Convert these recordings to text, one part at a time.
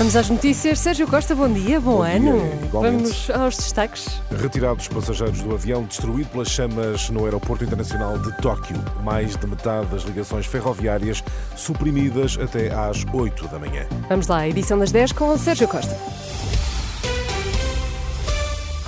Vamos às notícias. Sérgio Costa, bom dia, bom, Bom ano. dia. Vamos aos destaques. Retirados passageiros do avião destruído pelas chamas no Aeroporto Internacional de Tóquio. Mais de metade das ligações ferroviárias suprimidas até às 8 da manhã. Vamos lá, edição das 10 com o Sérgio Costa.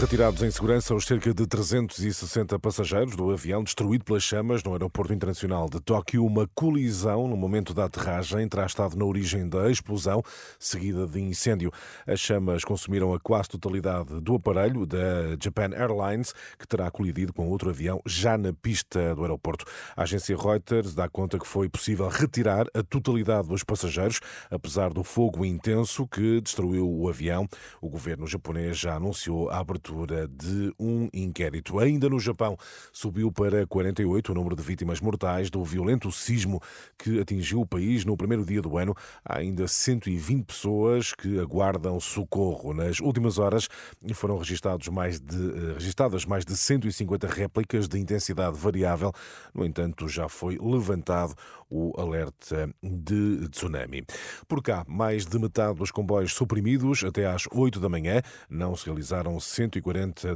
Retirados em segurança os cerca de 360 passageiros do avião destruído pelas chamas no Aeroporto Internacional de Tóquio. Uma colisão no momento da aterragem terá estado na origem da explosão, seguida de incêndio. As chamas consumiram a quase totalidade do aparelho da Japan Airlines, que terá colidido com outro avião já na pista do aeroporto. A agência Reuters dá conta que foi possível retirar a totalidade dos passageiros, apesar do fogo intenso que destruiu o avião. O governo japonês já anunciou a abertura de um inquérito. Ainda no Japão, subiu para 48 o número de vítimas mortais do violento sismo que atingiu o país no primeiro dia do ano. Há ainda 120 pessoas que aguardam socorro. Nas últimas horas foram registados mais de, eh, registadas mais de 150 réplicas de intensidade variável. No entanto, já foi levantado o alerta de tsunami. Por cá, mais de metade dos comboios suprimidos até às 8 da manhã. Não se realizaram 140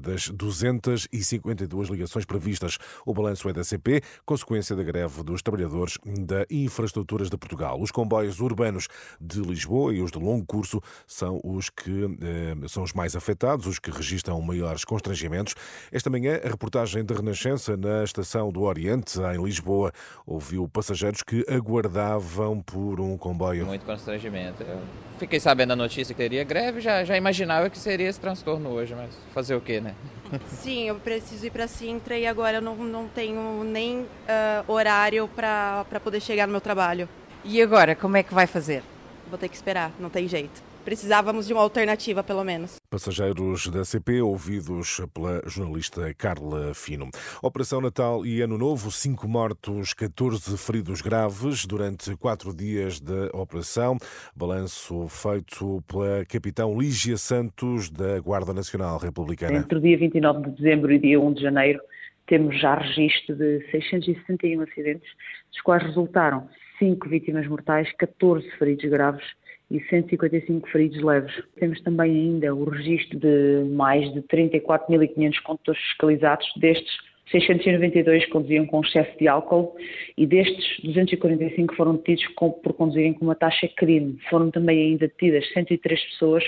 das 252 ligações previstas. O balanço é da CP, consequência da greve dos trabalhadores da Infraestruturas de Portugal. Os comboios urbanos de Lisboa e os de longo curso são os que eh, são os mais afetados, os que registram maiores constrangimentos. Esta manhã, a reportagem de Renascença na estação do Oriente, em Lisboa, ouviu passageiros que aguardavam por um comboio. Muito constrangimento. Eu fiquei sabendo a notícia que teria greve, já, já imaginava que seria esse transtorno hoje, mas fazer o quê, né? Sim, eu preciso ir para Sintra e agora eu não, não tenho nem ah, horário para poder chegar no meu trabalho. E agora, como é que vai fazer? Vou ter que esperar, não tem jeito. Precisávamos de uma alternativa, pelo menos. Passageiros da CP ouvidos pela jornalista Carla Fino. Operação Natal e Ano Novo, cinco mortos, 14 feridos graves durante quatro dias da operação. Balanço feito pela capitão Lígia Santos da Guarda Nacional Republicana. Entre o dia 29 de dezembro e dia 1 de janeiro, temos já registro de 661 acidentes, dos quais resultaram 5 vítimas mortais, 14 feridos graves e 155 feridos leves. Temos também ainda o registro de mais de 34.500 condutores fiscalizados, destes 692 conduziam com excesso de álcool e destes 245 foram detidos por conduzirem com uma taxa crime. Foram também ainda detidas 103 pessoas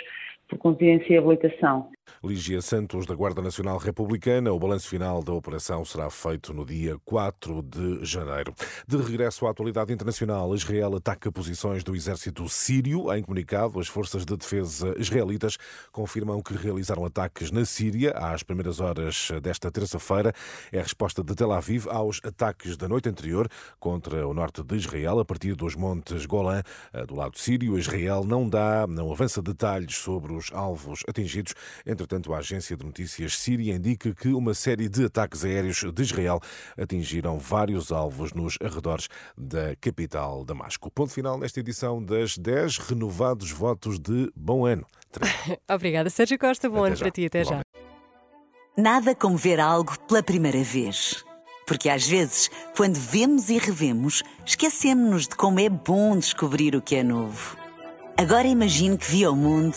por conduzirem sem habilitação. Lígia Santos, da Guarda Nacional Republicana. O balanço final da operação será feito no dia 4 de janeiro. De regresso à atualidade internacional, Israel ataca posições do exército sírio. Em comunicado, as forças de defesa israelitas confirmam que realizaram ataques na Síria às primeiras horas desta terça-feira. É a resposta de Tel Aviv aos ataques da noite anterior contra o norte de Israel, a partir dos montes Golã. Do lado sírio, Israel não dá, não avança detalhes sobre os alvos atingidos. Entretanto, a agência de notícias síria indica que uma série de ataques aéreos de Israel atingiram vários alvos nos arredores da capital Damasco. Ponto final nesta edição das 10 renovados votos de bom ano. Obrigada, Sérgio Costa. Bom Até ano já. para ti, até já. Nada como ver algo pela primeira vez. Porque às vezes, quando vemos e revemos, esquecemos-nos de como é bom descobrir o que é novo. Agora imagine que viu o mundo